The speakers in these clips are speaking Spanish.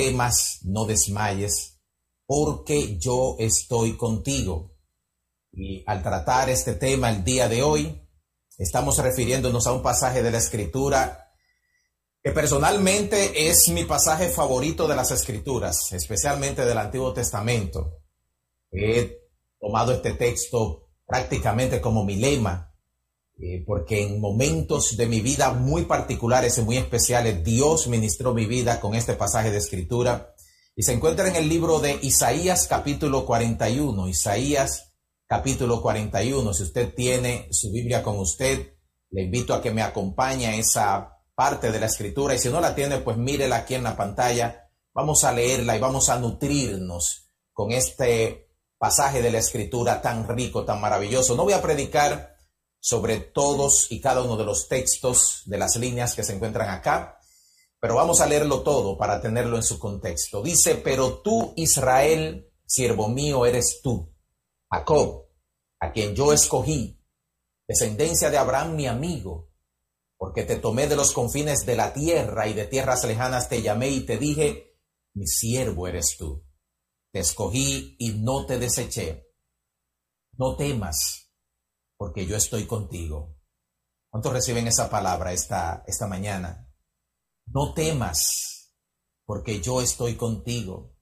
temas, no desmayes, porque yo estoy contigo. Y al tratar este tema el día de hoy, estamos refiriéndonos a un pasaje de la Escritura que personalmente es mi pasaje favorito de las Escrituras, especialmente del Antiguo Testamento. He tomado este texto prácticamente como mi lema, eh, porque en momentos de mi vida muy particulares y muy especiales, Dios ministró mi vida con este pasaje de Escritura. Y se encuentra en el libro de Isaías capítulo 41, Isaías capítulo 41. Si usted tiene su Biblia con usted, le invito a que me acompañe a esa parte de la escritura y si no la tiene, pues mírela aquí en la pantalla. Vamos a leerla y vamos a nutrirnos con este pasaje de la escritura tan rico, tan maravilloso. No voy a predicar sobre todos y cada uno de los textos de las líneas que se encuentran acá, pero vamos a leerlo todo para tenerlo en su contexto. Dice, pero tú, Israel, siervo mío, eres tú, Jacob, a quien yo escogí, descendencia de Abraham, mi amigo porque te tomé de los confines de la tierra y de tierras lejanas te llamé y te dije, mi siervo eres tú. Te escogí y no te deseché. No temas, porque yo estoy contigo. ¿Cuántos reciben esa palabra esta, esta mañana? No temas, porque yo estoy contigo.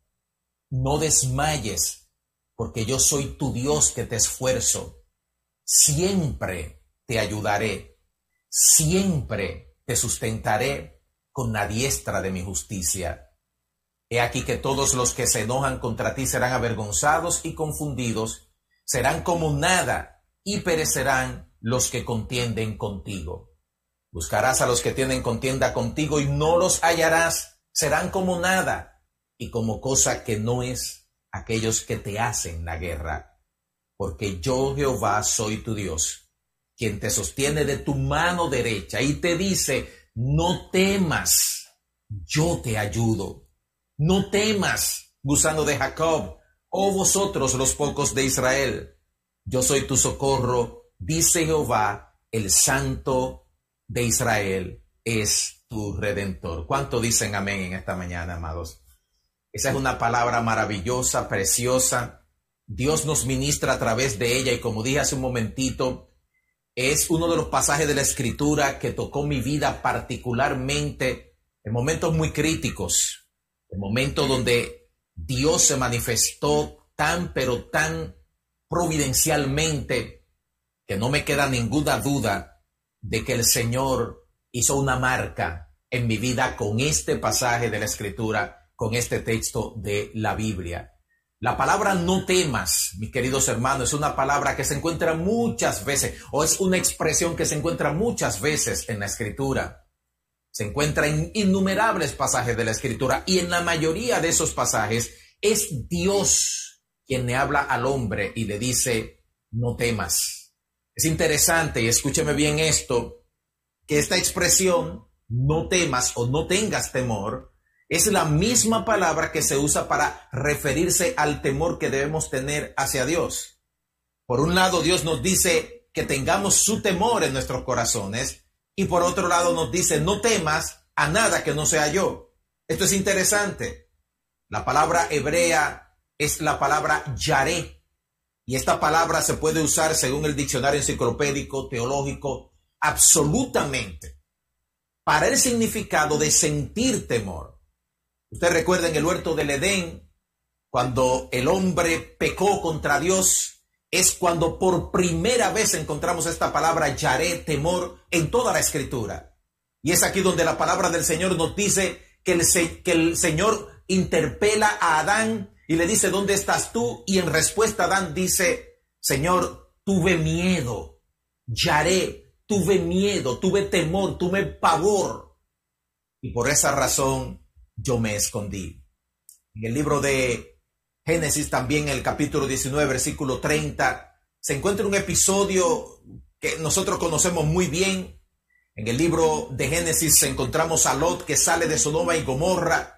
No desmayes, porque yo soy tu Dios que te esfuerzo. Siempre te ayudaré siempre te sustentaré con la diestra de mi justicia. He aquí que todos los que se enojan contra ti serán avergonzados y confundidos, serán como nada y perecerán los que contienden contigo. Buscarás a los que tienen contienda contigo y no los hallarás, serán como nada y como cosa que no es aquellos que te hacen la guerra. Porque yo Jehová soy tu Dios quien te sostiene de tu mano derecha y te dice, no temas, yo te ayudo. No temas, gusano de Jacob, oh vosotros los pocos de Israel. Yo soy tu socorro, dice Jehová, el santo de Israel es tu redentor. ¿Cuánto dicen amén en esta mañana, amados? Esa es una palabra maravillosa, preciosa. Dios nos ministra a través de ella y como dije hace un momentito, es uno de los pasajes de la escritura que tocó mi vida particularmente en momentos muy críticos, en momentos donde Dios se manifestó tan, pero tan providencialmente que no me queda ninguna duda de que el Señor hizo una marca en mi vida con este pasaje de la escritura, con este texto de la Biblia. La palabra no temas, mis queridos hermanos, es una palabra que se encuentra muchas veces, o es una expresión que se encuentra muchas veces en la escritura. Se encuentra en innumerables pasajes de la escritura y en la mayoría de esos pasajes es Dios quien le habla al hombre y le dice, no temas. Es interesante, y escúcheme bien esto, que esta expresión, no temas o no tengas temor, es la misma palabra que se usa para referirse al temor que debemos tener hacia Dios. Por un lado, Dios nos dice que tengamos su temor en nuestros corazones y por otro lado nos dice, no temas a nada que no sea yo. Esto es interesante. La palabra hebrea es la palabra yaré y esta palabra se puede usar según el diccionario enciclopédico teológico absolutamente para el significado de sentir temor. Usted recuerda en el huerto del Edén, cuando el hombre pecó contra Dios, es cuando por primera vez encontramos esta palabra yaré, temor, en toda la escritura. Y es aquí donde la palabra del Señor nos dice que el, que el Señor interpela a Adán y le dice, ¿dónde estás tú? Y en respuesta Adán dice, Señor, tuve miedo, yaré, tuve miedo, tuve temor, tuve pavor. Y por esa razón yo me escondí. En el libro de Génesis, también el capítulo 19, versículo 30, se encuentra un episodio que nosotros conocemos muy bien. En el libro de Génesis encontramos a Lot que sale de Sodoma y Gomorra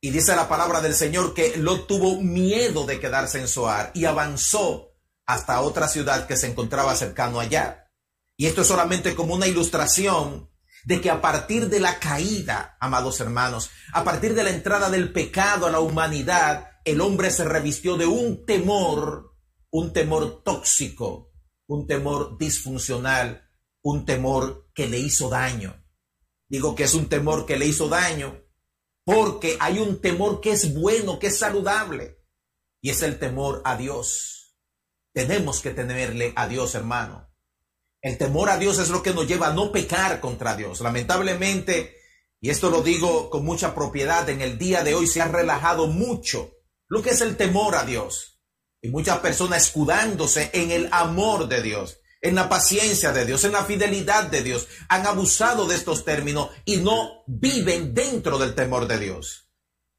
y dice la palabra del Señor que Lot tuvo miedo de quedarse en Soar y avanzó hasta otra ciudad que se encontraba cercano allá. Y esto es solamente como una ilustración de que a partir de la caída, amados hermanos, a partir de la entrada del pecado a la humanidad, el hombre se revistió de un temor, un temor tóxico, un temor disfuncional, un temor que le hizo daño. Digo que es un temor que le hizo daño porque hay un temor que es bueno, que es saludable, y es el temor a Dios. Tenemos que tenerle a Dios, hermano. El temor a Dios es lo que nos lleva a no pecar contra Dios. Lamentablemente, y esto lo digo con mucha propiedad, en el día de hoy se ha relajado mucho lo que es el temor a Dios. Y muchas personas escudándose en el amor de Dios, en la paciencia de Dios, en la fidelidad de Dios, han abusado de estos términos y no viven dentro del temor de Dios.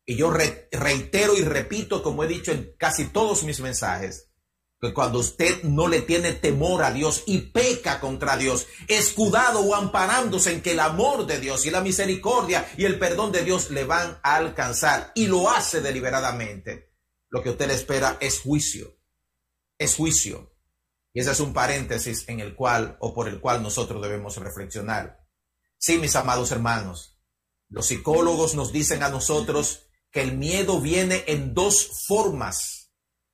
Y yo reitero y repito, como he dicho en casi todos mis mensajes, que cuando usted no le tiene temor a Dios y peca contra Dios, escudado o amparándose en que el amor de Dios y la misericordia y el perdón de Dios le van a alcanzar y lo hace deliberadamente, lo que usted espera es juicio. Es juicio. Y ese es un paréntesis en el cual o por el cual nosotros debemos reflexionar. Sí, mis amados hermanos, los psicólogos nos dicen a nosotros que el miedo viene en dos formas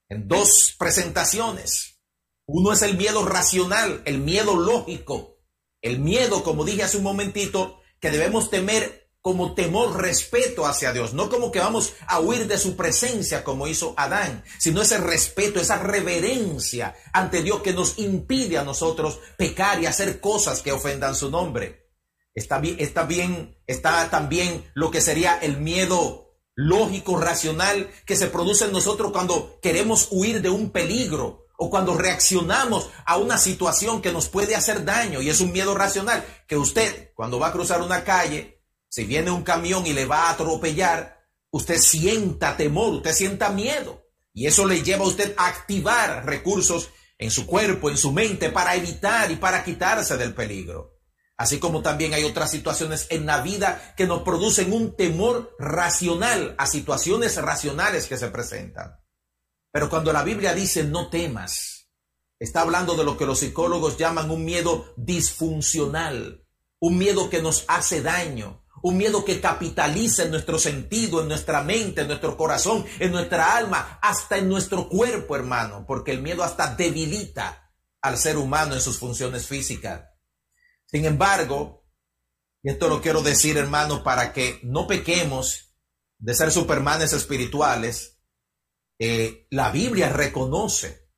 en dos presentaciones. Uno es el miedo racional, el miedo lógico, el miedo, como dije hace un momentito, que debemos temer como temor, respeto hacia Dios, no como que vamos a huir de su presencia como hizo Adán, sino ese respeto, esa reverencia ante Dios que nos impide a nosotros pecar y hacer cosas que ofendan su nombre. Está bien, está bien, está también lo que sería el miedo lógico, racional, que se produce en nosotros cuando queremos huir de un peligro o cuando reaccionamos a una situación que nos puede hacer daño y es un miedo racional, que usted cuando va a cruzar una calle, si viene un camión y le va a atropellar, usted sienta temor, usted sienta miedo y eso le lleva a usted a activar recursos en su cuerpo, en su mente, para evitar y para quitarse del peligro. Así como también hay otras situaciones en la vida que nos producen un temor racional a situaciones racionales que se presentan. Pero cuando la Biblia dice no temas, está hablando de lo que los psicólogos llaman un miedo disfuncional, un miedo que nos hace daño, un miedo que capitaliza en nuestro sentido, en nuestra mente, en nuestro corazón, en nuestra alma, hasta en nuestro cuerpo, hermano, porque el miedo hasta debilita al ser humano en sus funciones físicas. Sin embargo, y esto lo quiero decir, hermano, para que no pequemos de ser supermanes espirituales, eh, la Biblia reconoce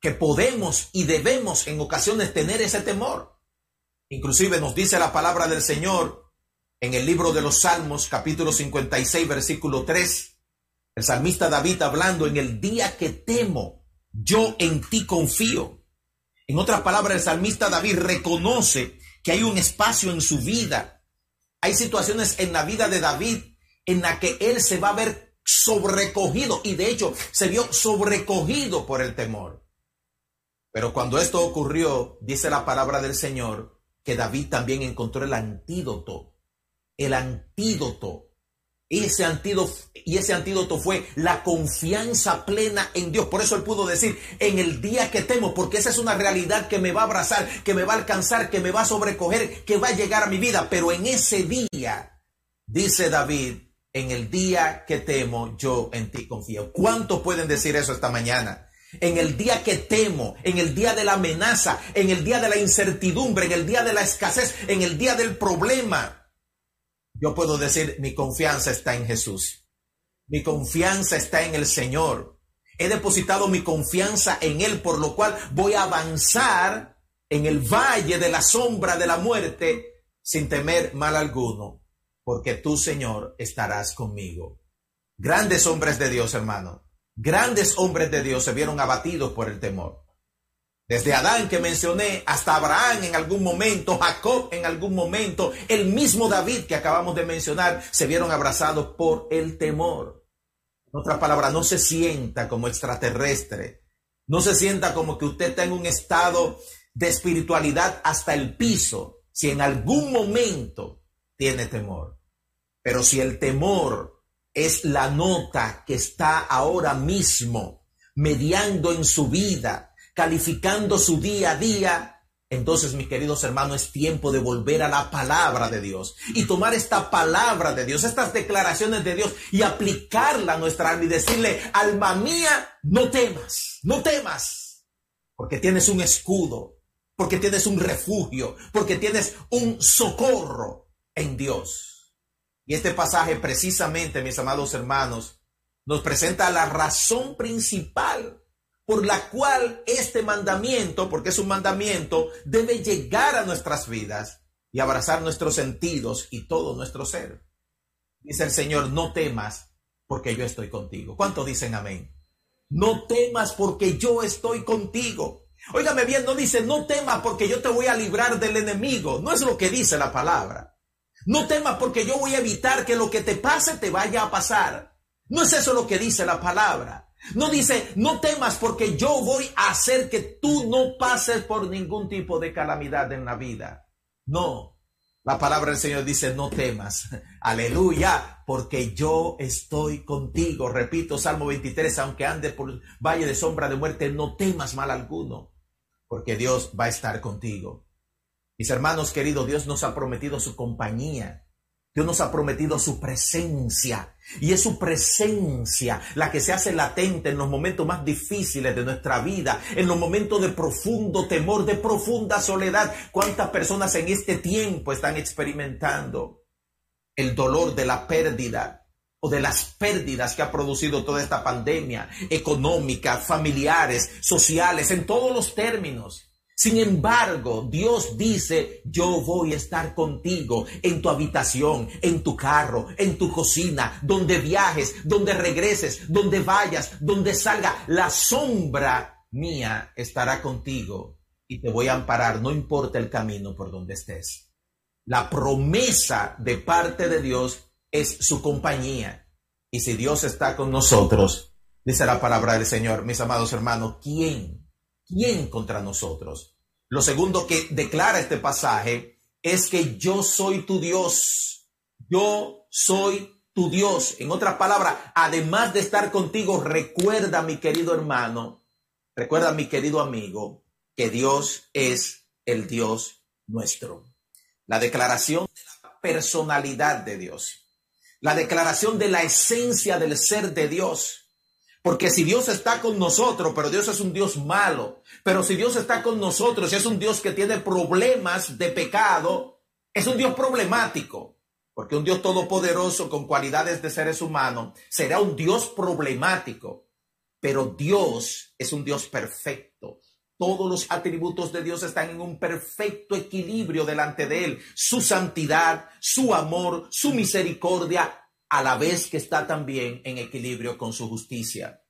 que podemos y debemos en ocasiones tener ese temor. Inclusive nos dice la palabra del Señor en el libro de los Salmos, capítulo 56, versículo 3, el salmista David hablando, en el día que temo, yo en ti confío. En otras palabras, el salmista David reconoce que hay un espacio en su vida. Hay situaciones en la vida de David en la que él se va a ver sobrecogido y de hecho se vio sobrecogido por el temor. Pero cuando esto ocurrió, dice la palabra del Señor, que David también encontró el antídoto, el antídoto ese antídoto, y ese antídoto fue la confianza plena en Dios. Por eso él pudo decir, en el día que temo, porque esa es una realidad que me va a abrazar, que me va a alcanzar, que me va a sobrecoger, que va a llegar a mi vida. Pero en ese día, dice David, en el día que temo, yo en ti confío. ¿Cuántos pueden decir eso esta mañana? En el día que temo, en el día de la amenaza, en el día de la incertidumbre, en el día de la escasez, en el día del problema yo puedo decir, mi confianza está en Jesús. Mi confianza está en el Señor. He depositado mi confianza en Él, por lo cual voy a avanzar en el valle de la sombra de la muerte sin temer mal alguno, porque tú, Señor, estarás conmigo. Grandes hombres de Dios, hermano, grandes hombres de Dios se vieron abatidos por el temor. Desde Adán que mencioné hasta Abraham en algún momento, Jacob en algún momento, el mismo David que acabamos de mencionar, se vieron abrazados por el temor. En otras palabras, no se sienta como extraterrestre, no se sienta como que usted está en un estado de espiritualidad hasta el piso, si en algún momento tiene temor. Pero si el temor es la nota que está ahora mismo mediando en su vida, calificando su día a día, Entonces, mis queridos hermanos, es tiempo de volver a la palabra de Dios y tomar esta palabra de Dios, estas declaraciones de Dios y aplicarla a nuestra alma y decirle, alma mía, no temas, no temas, porque tienes un escudo, porque tienes un refugio, porque tienes un socorro en Dios. Y este pasaje precisamente, mis amados hermanos, nos presenta la razón principal por la cual este mandamiento, porque es un mandamiento, debe llegar a nuestras vidas y abrazar nuestros sentidos y todo nuestro ser. Dice el Señor, no temas porque yo estoy contigo. ¿Cuánto dicen amén? No temas porque yo estoy contigo. Óigame bien, no dice, no temas porque yo te voy a librar del enemigo. No es lo que dice la palabra. No temas porque yo voy a evitar que lo que te pase te vaya a pasar. No es eso lo que dice la palabra. No dice, no temas porque yo voy a hacer que tú no pases por ningún tipo de calamidad en la vida. No, la palabra del Señor dice, no temas. Aleluya, porque yo estoy contigo. Repito, Salmo 23, aunque ande por valle de sombra de muerte, no temas mal alguno, porque Dios va a estar contigo. Mis hermanos queridos, Dios nos ha prometido su compañía. Dios nos ha prometido su presencia y es su presencia la que se hace latente en los momentos más difíciles de nuestra vida, en los momentos de profundo temor, de profunda soledad. ¿Cuántas personas en este tiempo están experimentando el dolor de la pérdida o de las pérdidas que ha producido toda esta pandemia económica, familiares, sociales, en todos los términos? Sin embargo, Dios dice, yo voy a estar contigo en tu habitación, en tu carro, en tu cocina, donde viajes, donde regreses, donde vayas, donde salga. La sombra mía estará contigo y te voy a amparar, no importa el camino por donde estés. La promesa de parte de Dios es su compañía. Y si Dios está con nosotros, dice la palabra del Señor, mis amados hermanos, ¿quién ¿quién contra nosotros? Lo segundo que declara este pasaje es que yo soy tu Dios. Yo soy tu Dios. En otras palabras, además de estar contigo, recuerda, mi querido hermano, recuerda, mi querido amigo, que Dios es el Dios nuestro. La declaración de la personalidad de Dios. La declaración de la esencia del ser de Dios porque si Dios está con nosotros, pero Dios es un Dios malo, pero si Dios está con nosotros y es un Dios que tiene problemas de pecado, es un Dios problemático. Porque un Dios todopoderoso con cualidades de seres humanos será un Dios problemático. Pero Dios es un Dios perfecto. Todos los atributos de Dios están en un perfecto equilibrio delante de Él. Su santidad, su amor, su misericordia, a la vez que está también en equilibrio con su justicia.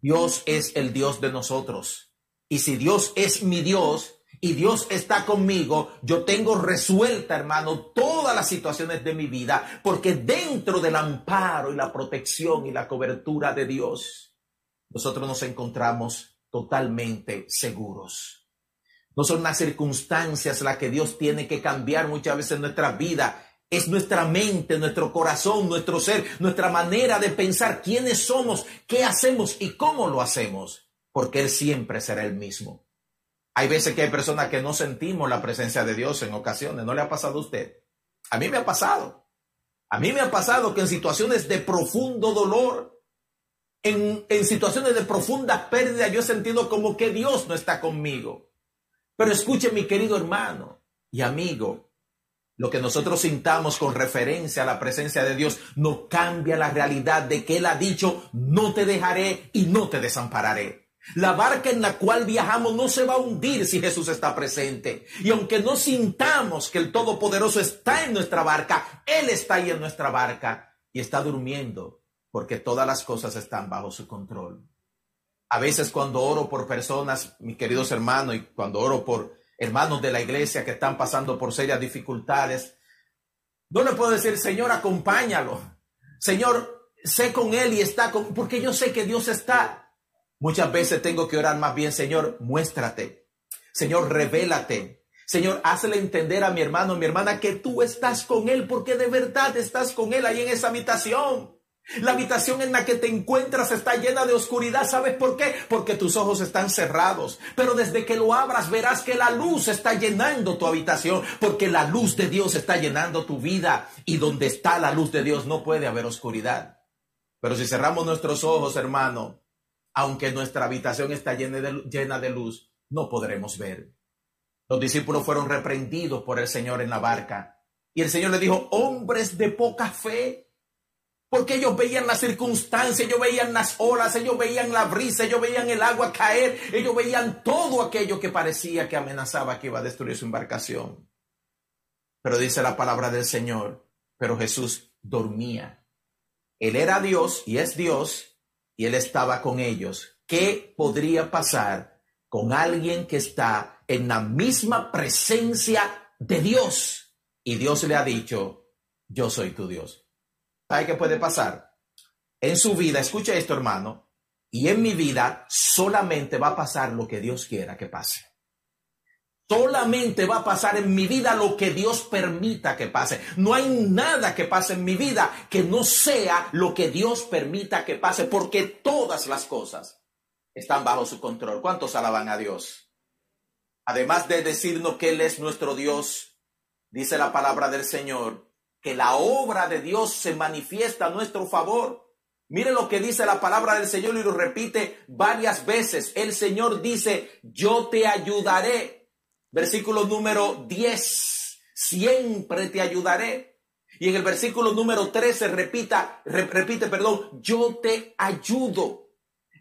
Dios es el Dios de nosotros. Y si Dios es mi Dios y Dios está conmigo, yo tengo resuelta, hermano, todas las situaciones de mi vida, porque dentro del amparo y la protección y la cobertura de Dios, nosotros nos encontramos totalmente seguros. No son las circunstancias las que Dios tiene que cambiar muchas veces en nuestra vida es nuestra mente, nuestro corazón, nuestro ser, nuestra manera de pensar quiénes somos, qué hacemos y cómo lo hacemos, porque Él siempre será el mismo. Hay veces que hay personas que no sentimos la presencia de Dios en ocasiones. ¿No le ha pasado a usted? A mí me ha pasado. A mí me ha pasado que en situaciones de profundo dolor, en, situaciones de profunda pérdida, yo he sentido como que Dios no está conmigo. Pero escuche mi querido hermano y amigo, lo que nosotros sintamos con referencia a la presencia de Dios no cambia la realidad de que Él ha dicho, no te dejaré y no te desampararé. La barca en la cual viajamos no se va a hundir si Jesús está presente. Y aunque no sintamos que el Todopoderoso está en nuestra barca, Él está ahí en nuestra barca y está durmiendo porque todas las cosas están bajo su control. A veces cuando oro por personas, mis queridos hermanos, y cuando oro por hermanos de la iglesia que están pasando por serias dificultades. No le puedo decir, Señor, acompáñalo. Señor, sé con él y está con, porque yo sé que Dios está. Muchas veces tengo que orar más bien, Señor, muéstrate. Señor, revélate. Señor, hazle entender a mi hermano, mi hermana, que tú estás con él, porque de verdad estás con él ahí en esa habitación. La habitación en la que te encuentras está llena de oscuridad. ¿Sabes por qué? Porque tus ojos están cerrados. Pero desde que lo abras verás que la luz está llenando tu habitación. Porque la luz de Dios está llenando tu vida. Y donde está la luz de Dios no puede haber oscuridad. Pero si cerramos nuestros ojos, hermano, aunque nuestra habitación está llena de, luz, no podremos ver. Los discípulos fueron reprendidos por el Señor en la barca. Y el Señor le dijo, hombres de poca fe. Porque ellos veían las circunstancias, ellos veían las olas, ellos veían la brisa, ellos veían el agua caer, ellos veían todo aquello que parecía que amenazaba que iba a destruir su embarcación. Pero dice la palabra del Señor, pero Jesús dormía. Él era Dios y es Dios y él estaba con ellos. ¿Qué podría pasar con alguien que está en la misma presencia de Dios? Y Dios le ha dicho, yo soy tu Dios. ¿Sabe qué puede pasar? En su vida, escucha esto hermano, y en mi vida solamente va a pasar lo que Dios quiera que pase. Solamente va a pasar en mi vida lo que Dios permita que pase. No hay nada que pase en mi vida que no sea lo que Dios permita que pase, porque todas las cosas están bajo su control. ¿Cuántos alaban a Dios? Además de decirnos que Él es nuestro Dios, dice la palabra del Señor, que la obra de Dios se manifiesta a nuestro favor. Mire lo que dice la palabra del Señor y lo repite varias veces. El Señor dice, yo te ayudaré. Versículo número 10, siempre te ayudaré. Y en el versículo número 13 repita, repite, perdón, yo te ayudo.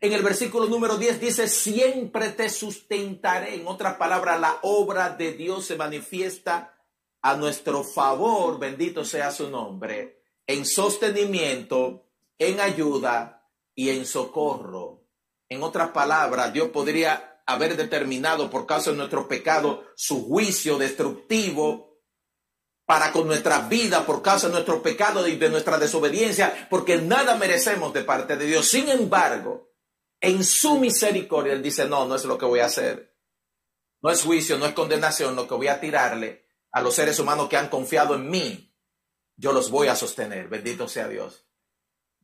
En el versículo número 10 dice, siempre te sustentaré. En otras palabras, la obra de Dios se manifiesta a nuestro favor, bendito sea su nombre, en sostenimiento, en ayuda y en socorro. En otras palabras, Dios podría haber determinado por causa de nuestro pecado su juicio destructivo para con nuestra vida por causa de nuestro pecado y de nuestra desobediencia, porque nada merecemos de parte de Dios. Sin embargo, en su misericordia, Él dice, no, no es lo que voy a hacer. No es juicio, no es condenación lo que voy a tirarle a los seres humanos que han confiado en mí, yo los voy a sostener, bendito sea Dios.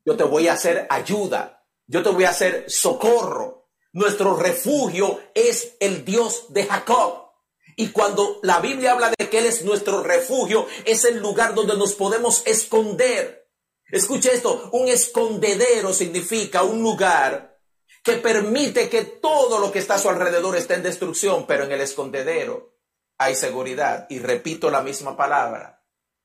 Yo te voy a hacer ayuda, yo te voy a hacer socorro. Nuestro refugio es el Dios de Jacob. Y cuando la Biblia habla de que Él es nuestro refugio, es el lugar donde nos podemos esconder. Escuche esto, un escondedero significa un lugar que permite que todo lo que está a su alrededor esté en destrucción, pero en el escondedero hay seguridad. Y repito la misma palabra.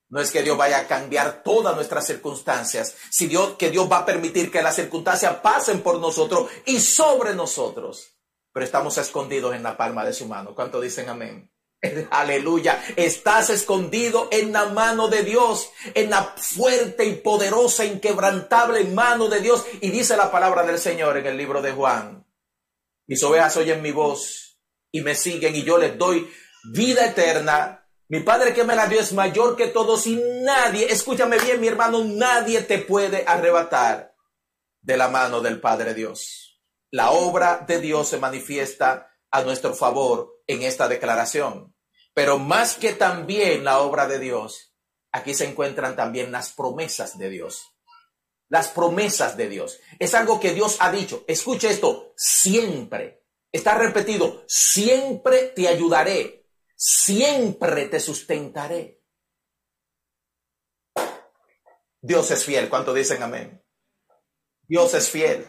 No es que Dios vaya a cambiar todas nuestras circunstancias, sino que Dios va a permitir que las circunstancias pasen por nosotros y sobre nosotros. Pero estamos escondidos en la palma de su mano. ¿Cuánto dicen amén? Aleluya. Estás escondido en la mano de Dios, en la fuerte y poderosa, inquebrantable mano de Dios. Y dice la palabra del Señor en el libro de Juan. Mis ovejas oyen mi voz y me siguen y yo les doy vida eterna. Mi Padre que me la dio es mayor que todos y nadie, escúchame bien mi hermano, nadie te puede arrebatar de la mano del Padre Dios. La obra de Dios se manifiesta a nuestro favor en esta declaración. Pero más que también la obra de Dios, aquí se encuentran también las promesas de Dios. Las promesas de Dios. Es algo que Dios ha dicho. Escuche esto, siempre. Está repetido, siempre te ayudaré siempre te sustentaré. Dios es fiel. ¿Cuánto dicen amén? Dios es fiel.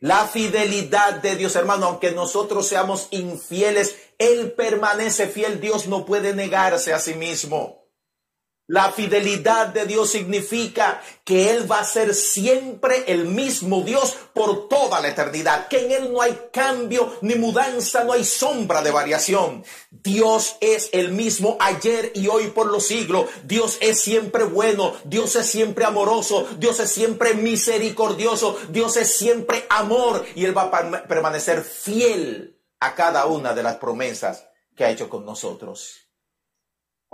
La fidelidad de Dios, hermano, aunque nosotros seamos infieles, Él permanece fiel. Dios no puede negarse a sí mismo. La fidelidad de Dios significa que Él va a ser siempre el mismo Dios por toda la eternidad, que en Él no hay cambio ni mudanza, no hay sombra de variación. Dios es el mismo ayer y hoy por los siglos. Dios es siempre bueno, Dios es siempre amoroso, Dios es siempre misericordioso, Dios es siempre amor y Él va a permanecer fiel a cada una de las promesas que ha hecho con nosotros.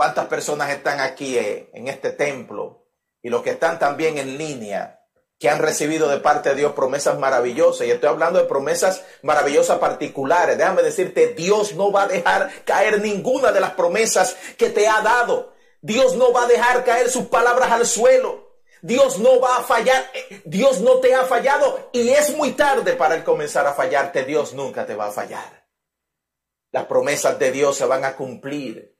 ¿Cuántas personas están aquí eh, en este templo y los que están también en línea que han recibido de parte de Dios promesas maravillosas? Y estoy hablando de promesas maravillosas particulares. Déjame decirte, Dios no va a dejar caer ninguna de las promesas que te ha dado. Dios no va a dejar caer sus palabras al suelo. Dios no va a fallar, Dios no te ha fallado y es muy tarde para él comenzar a fallarte, Dios nunca te va a fallar. Las promesas de Dios se van a cumplir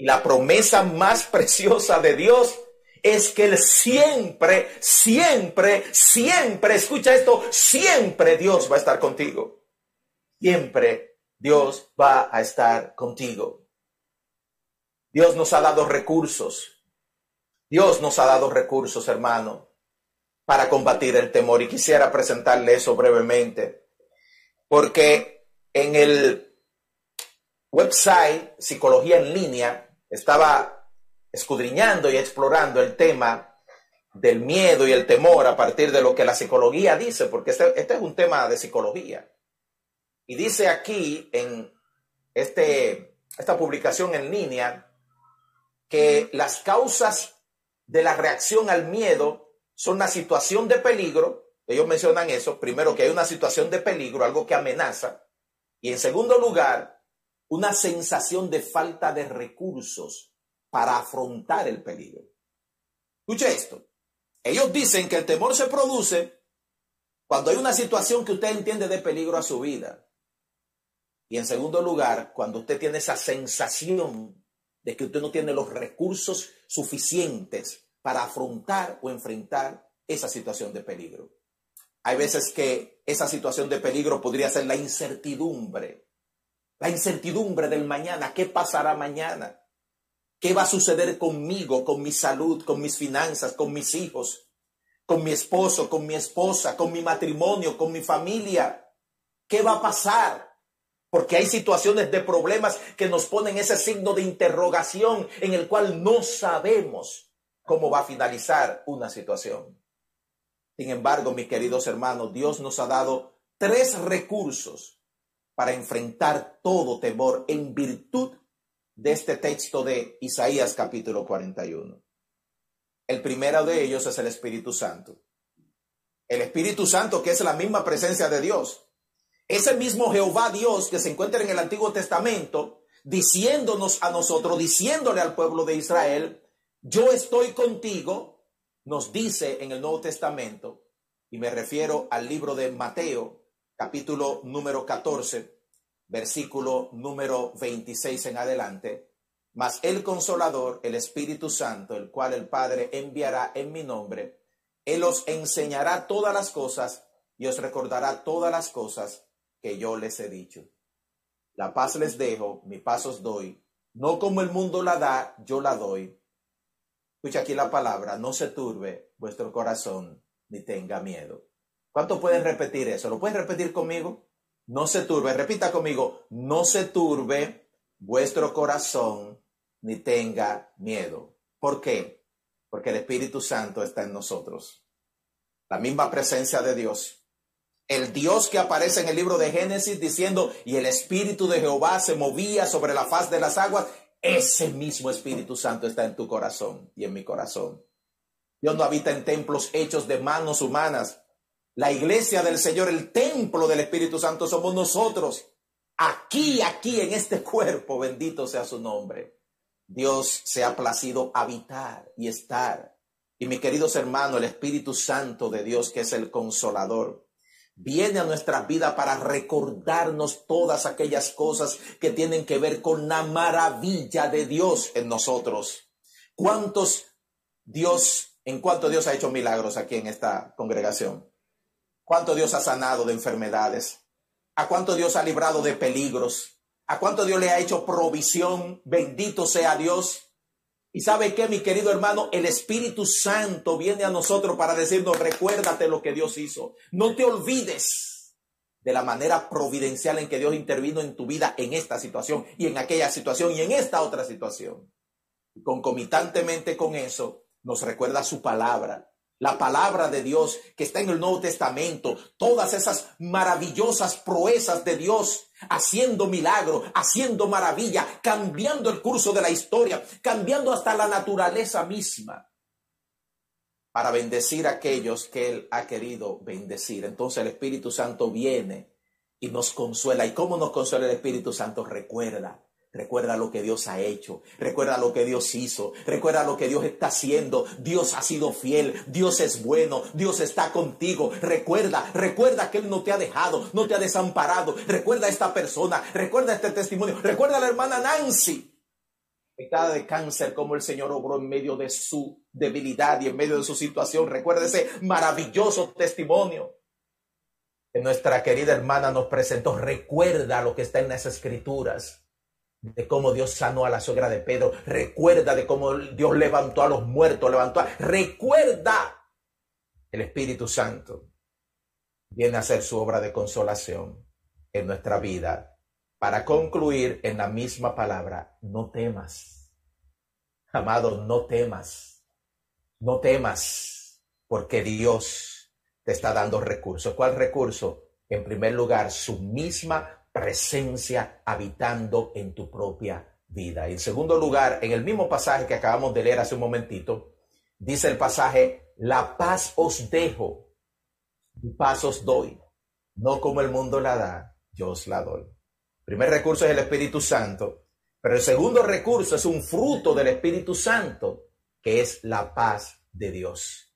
y la promesa más preciosa de Dios es que Él siempre, siempre, siempre, escucha esto, siempre Dios va a estar contigo. Siempre Dios va a estar contigo. Dios nos ha dado recursos. Dios nos ha dado recursos, hermano, para combatir el temor. Y quisiera presentarle eso brevemente. Porque en el website Psicología en línea estaba escudriñando y explorando el tema del miedo y el temor a partir de lo que la psicología dice, porque este, este, es un tema de psicología. Y dice aquí en este, esta publicación en línea que las causas de la reacción al miedo son una situación de peligro. Ellos mencionan eso. Primero, que hay una situación de peligro, algo que amenaza. Y en segundo lugar, una sensación de falta de recursos para afrontar el peligro. Escuche esto. Ellos dicen que el temor se produce cuando hay una situación que usted entiende de peligro a su vida. Y en segundo lugar, cuando usted tiene esa sensación de que usted no tiene los recursos suficientes para afrontar o enfrentar esa situación de peligro. Hay veces que esa situación de peligro podría ser la incertidumbre, la incertidumbre del mañana, ¿qué pasará mañana? ¿Qué va a suceder conmigo, con mi salud, con mis finanzas, con mis hijos, con mi esposo, con mi esposa, con mi matrimonio, con mi familia? ¿Qué va a pasar? Porque hay situaciones de problemas que nos ponen ese signo de interrogación en el cual no sabemos cómo va a finalizar una situación. Sin embargo, mis queridos hermanos, Dios nos ha dado tres recursos para enfrentar todo temor en virtud de este texto de Isaías capítulo 41. El primero de ellos es el Espíritu Santo. El Espíritu Santo que es la misma presencia de Dios. Ese mismo Jehová Dios que se encuentra en el Antiguo Testamento, diciéndonos a nosotros, diciéndole al pueblo de Israel, yo estoy contigo, nos dice en el Nuevo Testamento, y me refiero al libro de Mateo, capítulo número 14, versículo número 26 en adelante, mas el consolador, el Espíritu Santo, el cual el Padre enviará en mi nombre, Él os enseñará todas las cosas y os recordará todas las cosas que yo les he dicho. La paz les dejo, mi paz os doy, no como el mundo la da, yo la doy. Escucha aquí la palabra, no se turbe vuestro corazón ni tenga miedo. ¿Cuánto pueden repetir eso? ¿Lo pueden repetir conmigo? no se turbe, repita conmigo, no se turbe vuestro corazón ni tenga miedo. ¿Por qué? Porque el Espíritu Santo está en nosotros. La misma presencia de Dios. El Dios que aparece en el libro de Génesis diciendo, y el Espíritu de Jehová se movía sobre la faz de las aguas, ese mismo Espíritu Santo está en tu corazón y en mi corazón. Dios no habita en templos hechos de manos humanas, la iglesia del Señor, el templo del Espíritu Santo somos nosotros. Aquí, aquí, en este cuerpo, bendito sea su nombre. Dios se ha placido habitar y estar. Y mis queridos hermanos, el Espíritu Santo de Dios, que es el consolador, viene a nuestra vida para recordarnos todas aquellas cosas que tienen que ver con la maravilla de Dios en nosotros. ¿Cuántos Dios, en cuánto Dios ha hecho milagros aquí en esta congregación? Cuánto Dios ha sanado de enfermedades, a cuánto Dios ha librado de peligros, a cuánto Dios le ha hecho provisión, bendito sea Dios. Y sabe que, mi querido hermano, el Espíritu Santo viene a nosotros para decirnos, recuérdate lo que Dios hizo. No te olvides de la manera providencial en que Dios intervino en tu vida en esta situación y en aquella situación y en esta otra situación. Y concomitantemente con eso, nos recuerda su palabra la palabra de Dios que está en el Nuevo Testamento, todas esas maravillosas proezas de Dios, haciendo milagro, haciendo maravilla, cambiando el curso de la historia, cambiando hasta la naturaleza misma, para bendecir a aquellos que Él ha querido bendecir. Entonces el Espíritu Santo viene y nos consuela. ¿Y cómo nos consuela el Espíritu Santo? Recuerda, Recuerda lo que Dios ha hecho, recuerda lo que Dios hizo, recuerda lo que Dios está haciendo. Dios ha sido fiel, Dios es bueno, Dios está contigo. Recuerda, recuerda que Él no te ha dejado, no te ha desamparado. Recuerda a esta persona, recuerda este testimonio, recuerda a la hermana Nancy, afectada de cáncer, como el Señor obró en medio de su debilidad y en medio de su situación. Recuerda ese maravilloso testimonio que nuestra querida hermana nos presentó. Recuerda lo que está en las escrituras de cómo Dios sanó a la suegra de Pedro, recuerda de cómo Dios levantó a los muertos, levantó a... Recuerda, el Espíritu Santo viene a hacer su obra de consolación en nuestra vida para concluir en la misma palabra, no temas. Amado, no temas, no temas, porque Dios te está dando recursos. ¿Cuál recurso? En primer lugar, su misma presencia habitando en tu propia vida. En segundo lugar, en el mismo pasaje que acabamos de leer hace un momentito, dice el pasaje, la paz os dejo, y paz os doy, no como el mundo la da, yo os la doy. El primer recurso es el Espíritu Santo, pero el segundo recurso es un fruto del Espíritu Santo, que es la paz de Dios.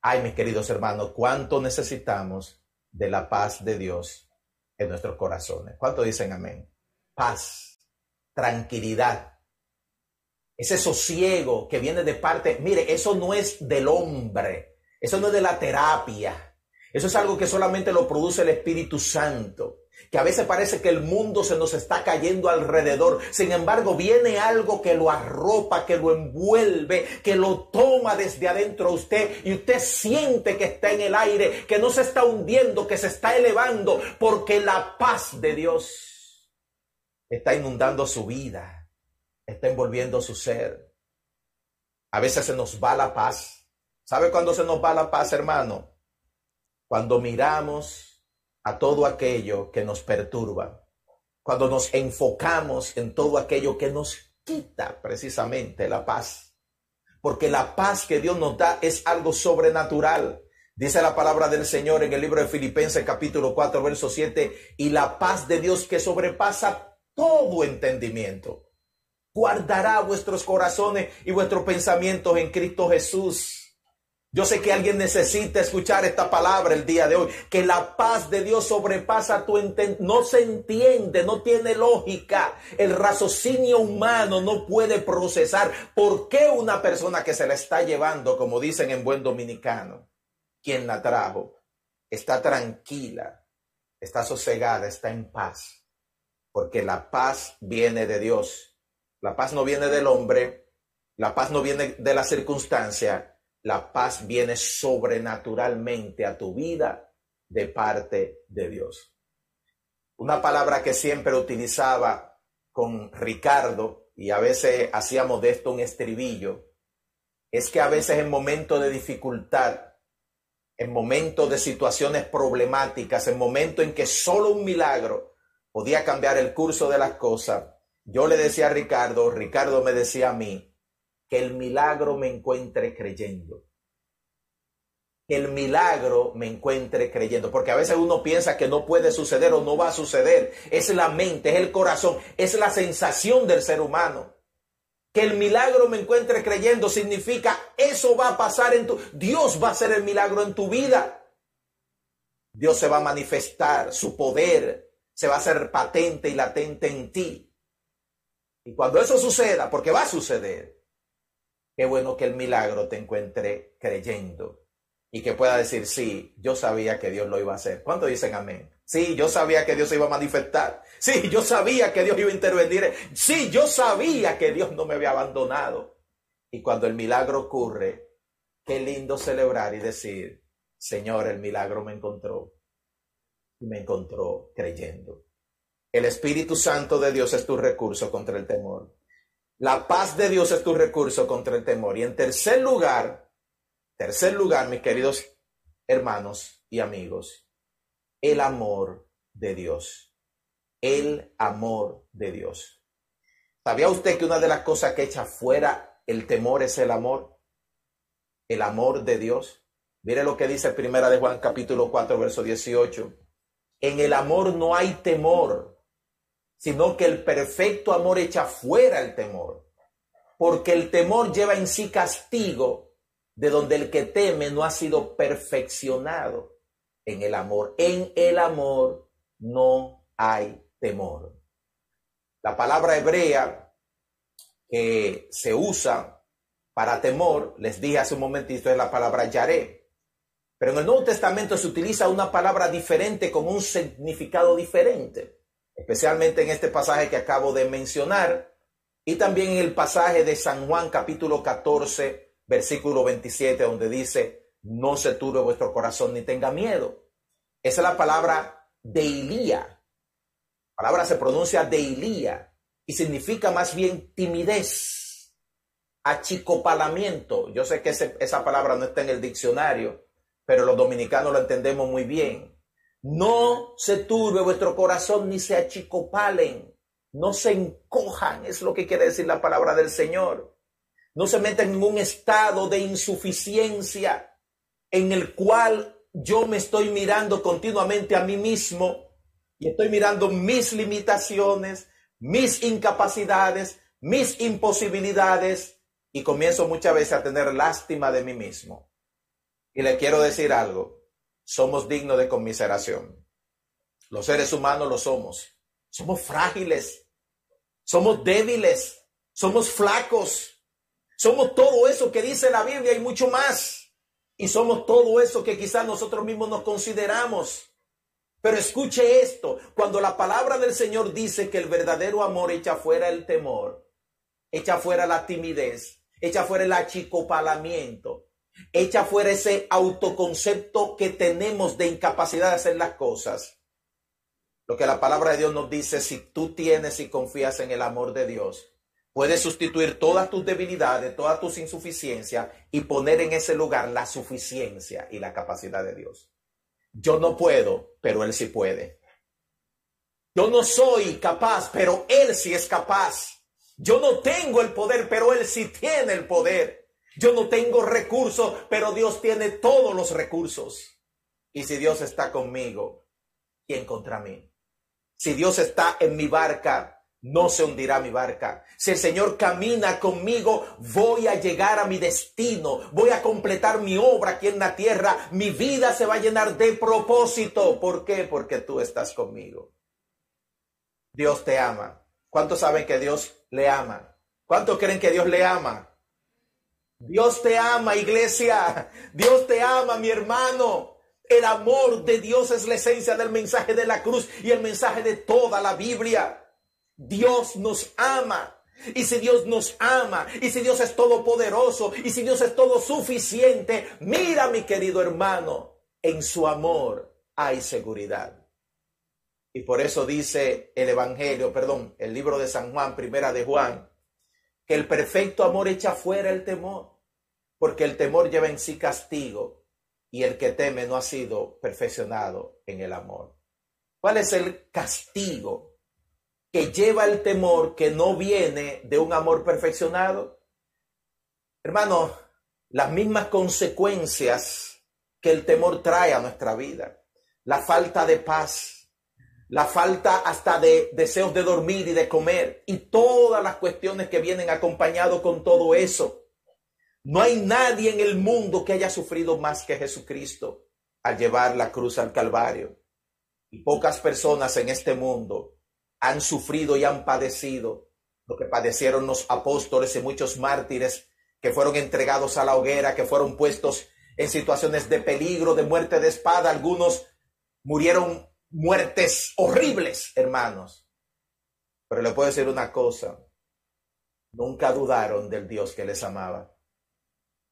Ay, mis queridos hermanos, cuánto necesitamos de la paz de Dios en nuestros corazones. ¿Cuánto dicen amén? Paz, tranquilidad, ese sosiego que viene de parte, mire, eso no es del hombre, eso no es de la terapia, eso es algo que solamente lo produce el Espíritu Santo que a veces parece que el mundo se nos está cayendo alrededor. Sin embargo, viene algo que lo arropa, que lo envuelve, que lo toma desde adentro a usted y usted siente que está en el aire, que no se está hundiendo, que se está elevando, porque la paz de Dios está inundando su vida, está envolviendo su ser. A veces se nos va la paz. ¿Sabe cuándo se nos va la paz, hermano? Cuando miramos a todo aquello que nos perturba, cuando nos enfocamos en todo aquello que nos quita precisamente la paz. Porque la paz que Dios nos da es algo sobrenatural. Dice la palabra del Señor en el libro de Filipenses capítulo 4, verso 7, y la paz de Dios que sobrepasa todo entendimiento, guardará vuestros corazones y vuestros pensamientos en Cristo Jesús. Yo sé que alguien necesita escuchar esta palabra el día de hoy, que la paz de Dios sobrepasa tu entendimiento, no se entiende, no tiene lógica. El raciocinio humano no puede procesar por qué una persona que se la está llevando, como dicen en buen dominicano, quien la trajo, está tranquila, está sosegada, está en paz, porque la paz viene de Dios. La paz no viene del hombre, la paz no viene de la circunstancia, la paz viene sobrenaturalmente a tu vida de parte de Dios. Una palabra que siempre utilizaba con Ricardo, y a veces hacíamos de esto un estribillo, es que a veces en momentos de dificultad, en momentos de situaciones problemáticas, en momentos en que solo un milagro podía cambiar el curso de las cosas, yo le decía a Ricardo, Ricardo me decía a mí, que el milagro me encuentre creyendo. Que el milagro me encuentre creyendo. Porque a veces uno piensa que no puede suceder o no va a suceder. Es la mente, es el corazón, es la sensación del ser humano. Que el milagro me encuentre creyendo significa eso va a pasar en tu... Dios va a hacer el milagro en tu vida. Dios se va a manifestar, su poder se va a hacer patente y latente en ti. Y cuando eso suceda, porque va a suceder, Qué bueno que el milagro te encuentre creyendo y que pueda decir, sí, yo sabía que Dios lo iba a hacer. ¿Cuánto dicen amén? Sí, yo sabía que Dios se iba a manifestar. Sí, yo sabía que Dios iba a intervenir. Sí, yo sabía que Dios no me había abandonado. Y cuando el milagro ocurre, qué lindo celebrar y decir, Señor, el milagro me encontró. Y me encontró creyendo. El Espíritu Santo de Dios es tu recurso contra el temor. La paz de Dios es tu recurso contra el temor. Y en tercer lugar, tercer lugar, mis queridos hermanos y amigos, el amor de Dios. El amor de Dios. ¿Sabía usted que una de las cosas que echa fuera el temor es el amor? El amor de Dios. Mire lo que dice Primera de Juan capítulo 4 verso 18. En el amor no hay temor, sino que el perfecto amor echa fuera el temor, porque el temor lleva en sí castigo, de donde el que teme no ha sido perfeccionado en el amor. En el amor no hay temor. La palabra hebrea que se usa para temor, les dije hace un momentito, es la palabra yaré. Pero en el Nuevo Testamento se utiliza una palabra diferente con un significado diferente especialmente en este pasaje que acabo de mencionar, y también en el pasaje de San Juan capítulo 14, versículo 27, donde dice, no se turbe vuestro corazón ni tenga miedo. Esa es la palabra deilía. La palabra se pronuncia deilía y significa más bien timidez, achicopalamiento. Yo sé que esa palabra no está en el diccionario, pero los dominicanos lo entendemos muy bien. No se turbe vuestro corazón ni se achicopalen, no se encojan, es lo que quiere decir la palabra del Señor. No se metan en un estado de insuficiencia en el cual yo me estoy mirando continuamente a mí mismo y estoy mirando mis limitaciones, mis incapacidades, mis imposibilidades y comienzo muchas veces a tener lástima de mí mismo. Y le quiero decir algo, somos dignos de conmiseración. Los seres humanos lo somos. Somos frágiles, somos débiles, somos flacos, somos todo eso que dice la Biblia y mucho más. Y somos todo eso que quizás nosotros mismos nos consideramos. Pero escuche esto, cuando la palabra del Señor dice que el verdadero amor echa fuera el temor, echa fuera la timidez, echa fuera el achicopalamiento, Echa fuera ese autoconcepto que tenemos de incapacidad de hacer las cosas. Lo que la palabra de Dios nos dice, si tú tienes y confías en el amor de Dios, puedes sustituir todas tus debilidades, todas tus insuficiencias y poner en ese lugar la suficiencia y la capacidad de Dios. Yo no puedo, pero Él sí puede. Yo no soy capaz, pero Él sí es capaz. Yo no tengo el poder, pero Él sí tiene el poder. Yo no tengo recursos, pero Dios tiene todos los recursos. Y si Dios está conmigo, ¿quién contra mí? Si Dios está en mi barca, no se hundirá mi barca. Si el Señor camina conmigo, voy a llegar a mi destino, voy a completar mi obra aquí en la tierra, mi vida se va a llenar de propósito. ¿Por qué? Porque tú estás conmigo. Dios te ama. ¿Cuántos saben que Dios le ama? ¿Cuántos creen que Dios le ama? Dios te ama, iglesia. Dios te ama, mi hermano. El amor de Dios es la esencia del mensaje de la cruz y el mensaje de toda la Biblia. Dios nos ama. Y si Dios nos ama, y si Dios es todopoderoso, y si Dios es todo suficiente, mira mi querido hermano, en su amor hay seguridad. Y por eso dice el Evangelio, perdón, el libro de San Juan, primera de Juan, que el perfecto amor echa fuera el temor porque el temor lleva en sí castigo y el que teme no ha sido perfeccionado en el amor. ¿Cuál es el castigo que lleva el temor que no viene de un amor perfeccionado? Hermano, las mismas consecuencias que el temor trae a nuestra vida, la falta de paz, la falta hasta de deseos de dormir y de comer y todas las cuestiones que vienen acompañado con todo eso no hay nadie en el mundo que haya sufrido más que Jesucristo al llevar la cruz al Calvario. Y pocas personas en este mundo han sufrido y han padecido lo que padecieron los apóstoles y muchos mártires que fueron entregados a la hoguera, que fueron puestos en situaciones de peligro, de muerte de espada. Algunos murieron muertes horribles, hermanos. Pero le puedo decir una cosa, nunca dudaron del Dios que les amaba.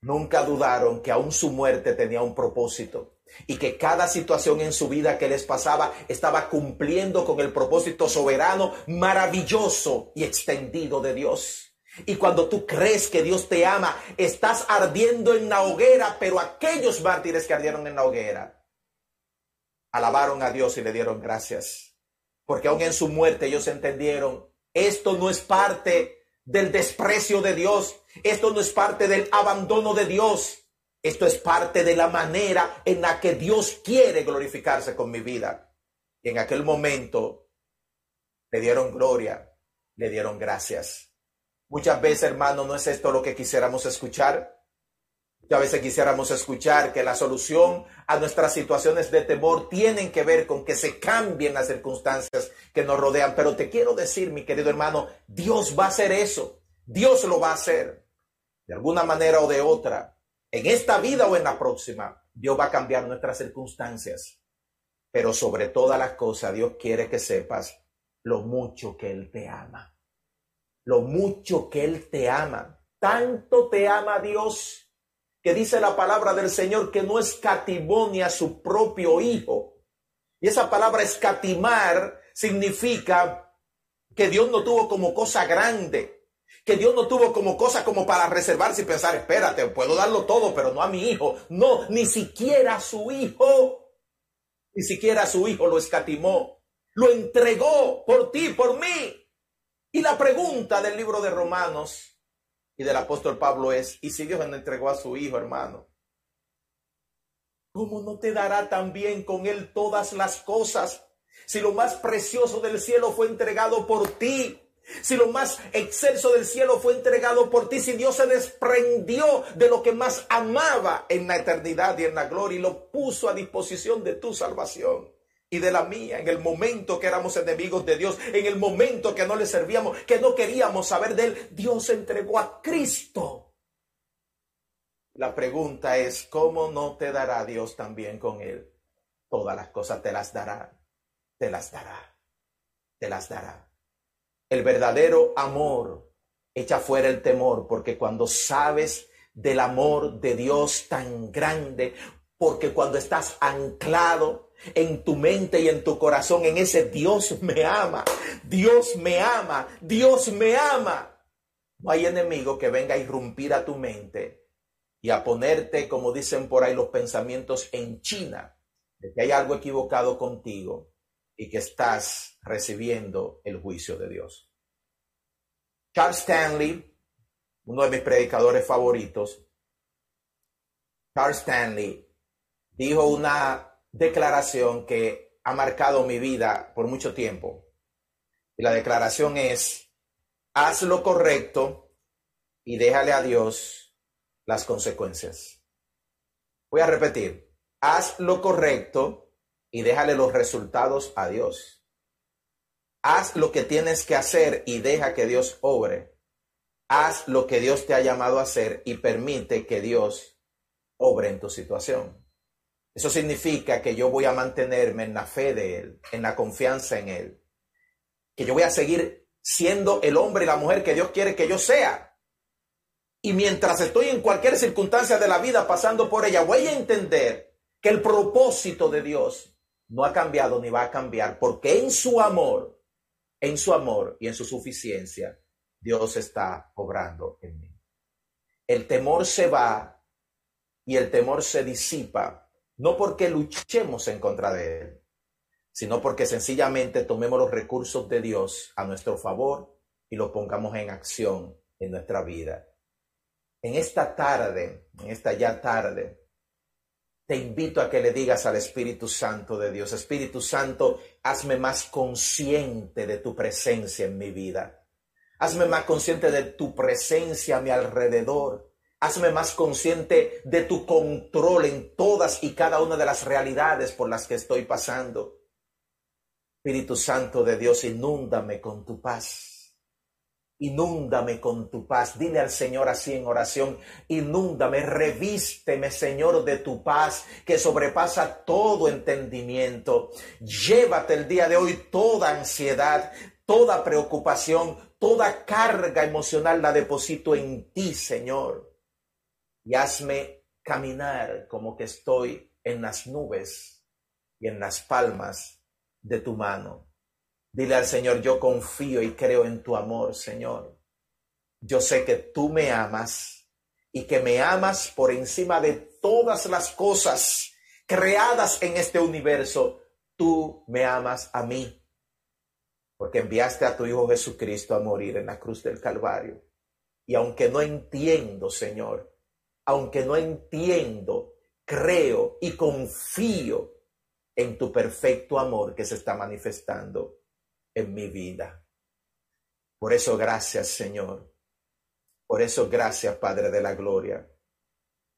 Nunca dudaron que aún su muerte tenía un propósito y que cada situación en su vida que les pasaba estaba cumpliendo con el propósito soberano, maravilloso y extendido de Dios. Y cuando tú crees que Dios te ama, estás ardiendo en la hoguera, pero aquellos mártires que ardieron en la hoguera alabaron a Dios y le dieron gracias. Porque aún en su muerte ellos entendieron, esto no es parte del desprecio de Dios. Esto no es parte del abandono de Dios. Esto es parte de la manera en la que Dios quiere glorificarse con mi vida. Y en aquel momento le dieron gloria, le dieron gracias. Muchas veces, hermano, no es esto lo que quisiéramos escuchar. Muchas veces quisiéramos escuchar que la solución a nuestras situaciones de temor tienen que ver con que se cambien las circunstancias que nos rodean. Pero te quiero decir, mi querido hermano, Dios va a hacer eso. Dios lo va a hacer. De alguna manera o de otra. En esta vida o en la próxima, Dios va a cambiar nuestras circunstancias. Pero sobre todas las cosas, Dios quiere que sepas lo mucho que Él te ama. Lo mucho que Él te ama. Tanto te ama Dios que dice la palabra del Señor que no escatimó a su propio Hijo. Y esa palabra escatimar significa que Dios no tuvo como cosa grande, que Dios no tuvo como cosa como para reservarse y pensar, espérate, puedo darlo todo, pero no a mi hijo. No, ni siquiera a su hijo, ni siquiera a su hijo lo escatimó lo entregó por ti, por mí. Y la pregunta del libro de Romanos y del apóstol Pablo es, ¿y si Dios no entregó a su Hijo, hermano? ¿Cómo no te dará también con Él todas las cosas? Si lo más precioso del cielo fue entregado por ti, si lo más excelso del cielo fue entregado por ti, si Dios se desprendió de lo que más amaba en la eternidad y en la gloria y lo puso a disposición de tu salvación y de la mía, en el momento que éramos enemigos de Dios, en el momento que no le servíamos, que no queríamos saber de Él, Dios entregó a Cristo. La pregunta es, ¿cómo no te dará Dios también con Él? Todas las cosas te las dará, te las dará, te las dará. El verdadero amor echa fuera el temor, porque cuando sabes del amor de Dios tan grande, porque cuando estás anclado en tu mente y en tu corazón, en ese Dios me ama, Dios me ama, Dios me ama. No hay enemigo que venga a irrumpir a tu mente y a ponerte, como dicen por ahí los pensamientos, en China, de que hay algo equivocado contigo y que estás recibiendo el juicio de Dios. Charles Stanley, uno de mis predicadores favoritos, Charles Stanley, dijo una declaración que ha marcado mi vida por mucho tiempo. Y la declaración es, haz lo correcto y déjale a Dios las consecuencias. Voy a repetir, haz lo correcto y déjale los resultados a Dios. Haz lo que tienes que hacer y deja que Dios obre. Haz lo que Dios te ha llamado a hacer y permite que Dios obre en tu situación. Eso significa que yo voy a mantenerme en la fe de Él, en la confianza en Él. Que yo voy a seguir siendo el hombre y la mujer que Dios quiere que yo sea. Y mientras estoy en cualquier circunstancia de la vida pasando por ella, voy a entender que el propósito de Dios no ha cambiado ni va a cambiar, porque en su amor, en su amor y en su suficiencia, Dios está obrando en mí. El temor se va y el temor se disipa no porque luchemos en contra de Él, sino porque sencillamente tomemos los recursos de Dios a nuestro favor y los pongamos en acción en nuestra vida. En esta tarde, en esta ya tarde, te invito a que le digas al Espíritu Santo de Dios, Espíritu Santo, hazme más consciente de tu presencia en mi vida. Hazme más consciente de tu presencia a mi alrededor. Hazme más consciente de tu control en todas y cada una de las realidades por las que estoy pasando. Espíritu Santo de Dios, inúndame con tu paz. Inúndame con tu paz. Dile al Señor así en oración, inúndame, revísteme, Señor, de tu paz que sobrepasa todo entendimiento. Llévate el día de hoy toda ansiedad, toda preocupación, toda carga emocional la deposito en ti, Señor y hazme caminar como que estoy en las nubes y en las palmas de tu mano. Dile al Señor, yo confío y creo en tu amor, Señor. Yo sé que tú me amas y que me amas por encima de todas las cosas creadas en este universo. Tú me amas a mí porque enviaste a tu Hijo Jesucristo a morir en la cruz del Calvario. Y aunque no entiendo, Señor, aunque no entiendo, creo y confío en tu perfecto amor que se está manifestando. en mi vida. Por eso gracias, Señor. Por eso gracias, Padre de la Gloria,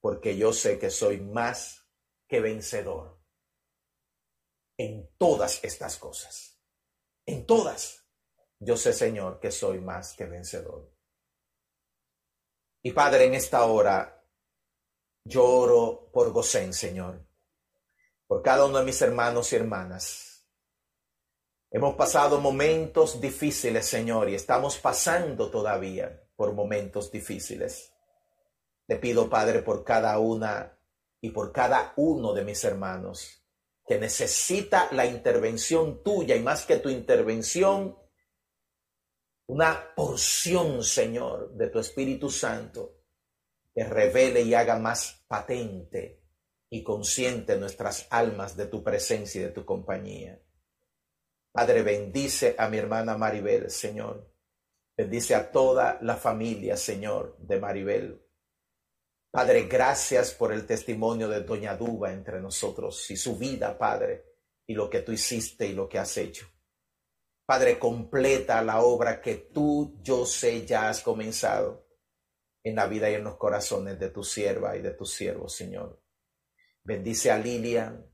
porque yo sé que soy más que vencedor en todas estas cosas. En todas. Yo sé, Señor, que soy más que vencedor. Y Padre, en esta hora lloro por Gosén, Señor, por cada uno de mis hermanos y hermanas. Hemos pasado momentos difíciles, Señor, y estamos pasando todavía por momentos difíciles. Te pido, Padre, por cada una y por cada uno de mis hermanos que necesita la intervención tuya y más que tu intervención, una porción, Señor, de tu Espíritu Santo que revele y haga más patente y consciente nuestras almas de tu presencia y de tu compañía. Padre, bendice a mi hermana Maribel, Señor. Bendice a toda la familia, Señor, de Maribel. Padre, gracias por el testimonio de Doña Duba entre nosotros y su vida, Padre, y lo que tú hiciste y lo que has hecho. Padre, completa la obra que tú, yo sé, ya has comenzado en la vida y en los corazones de tu sierva y de tu siervo, Señor. Bendice a Lilian,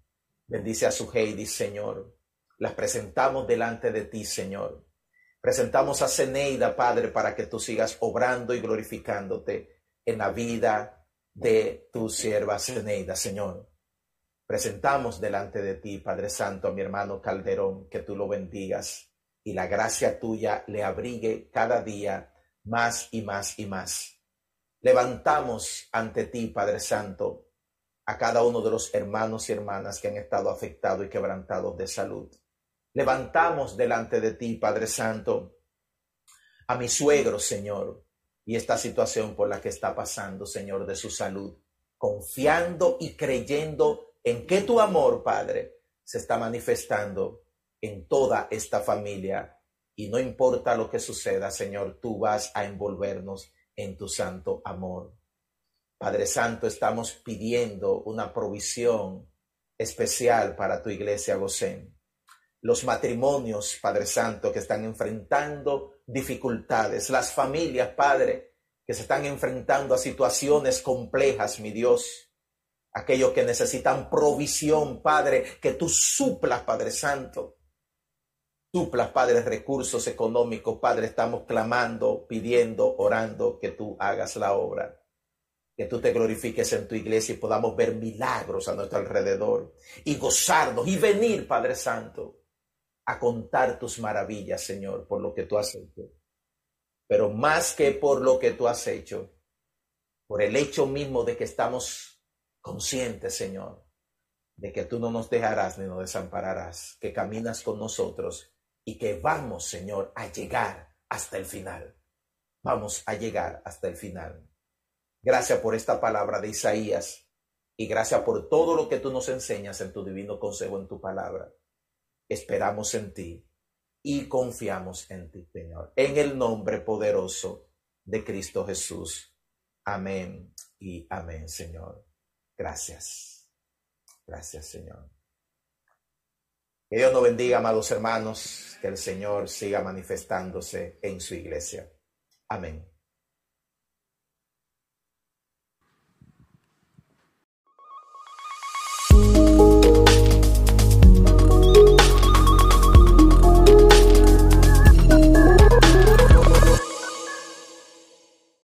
bendice a su Heidi, Señor. Las presentamos delante de ti, Señor. Presentamos a Ceneida, Padre, para que tú sigas obrando y glorificándote en la vida de tu sierva Ceneida, Señor. Presentamos delante de ti, Padre Santo, a mi hermano Calderón, que tú lo bendigas y la gracia tuya le abrigue cada día más y más y más. Levantamos ante ti, Padre Santo, a cada uno de los hermanos y hermanas que han estado afectados y quebrantados de salud. Levantamos delante de ti, Padre Santo, a mi suegro, Señor, y esta situación por la que está pasando, Señor, de su salud, confiando y creyendo en que tu amor, Padre, se está manifestando en toda esta familia. Y no importa lo que suceda, Señor, tú vas a envolvernos en tu santo amor. Padre Santo, estamos pidiendo una provisión especial para tu iglesia Gosén. Los matrimonios, Padre Santo, que están enfrentando dificultades, las familias, Padre, que se están enfrentando a situaciones complejas, mi Dios, aquellos que necesitan provisión, Padre, que tú suplas, Padre Santo. Suplas, Padre, recursos económicos, Padre, estamos clamando, pidiendo, orando que tú hagas la obra, que tú te glorifiques en tu iglesia y podamos ver milagros a nuestro alrededor. Y gozarnos y venir, Padre Santo, a contar tus maravillas, Señor, por lo que tú has hecho. Pero más que por lo que tú has hecho, por el hecho mismo de que estamos conscientes, Señor, de que tú no nos dejarás ni nos desampararás, que caminas con nosotros y que vamos, Señor, a llegar hasta el final. Vamos a llegar hasta el final. Gracias por esta palabra de Isaías y gracias por todo lo que tú nos enseñas en tu divino consejo, en tu palabra esperamos en ti y confiamos en ti, Señor. En el nombre poderoso de Cristo Jesús. Amén y amén, Señor. Gracias. Gracias, Señor. Que Dios nos bendiga, amados hermanos, que el Señor siga manifestándose en su iglesia. Amén.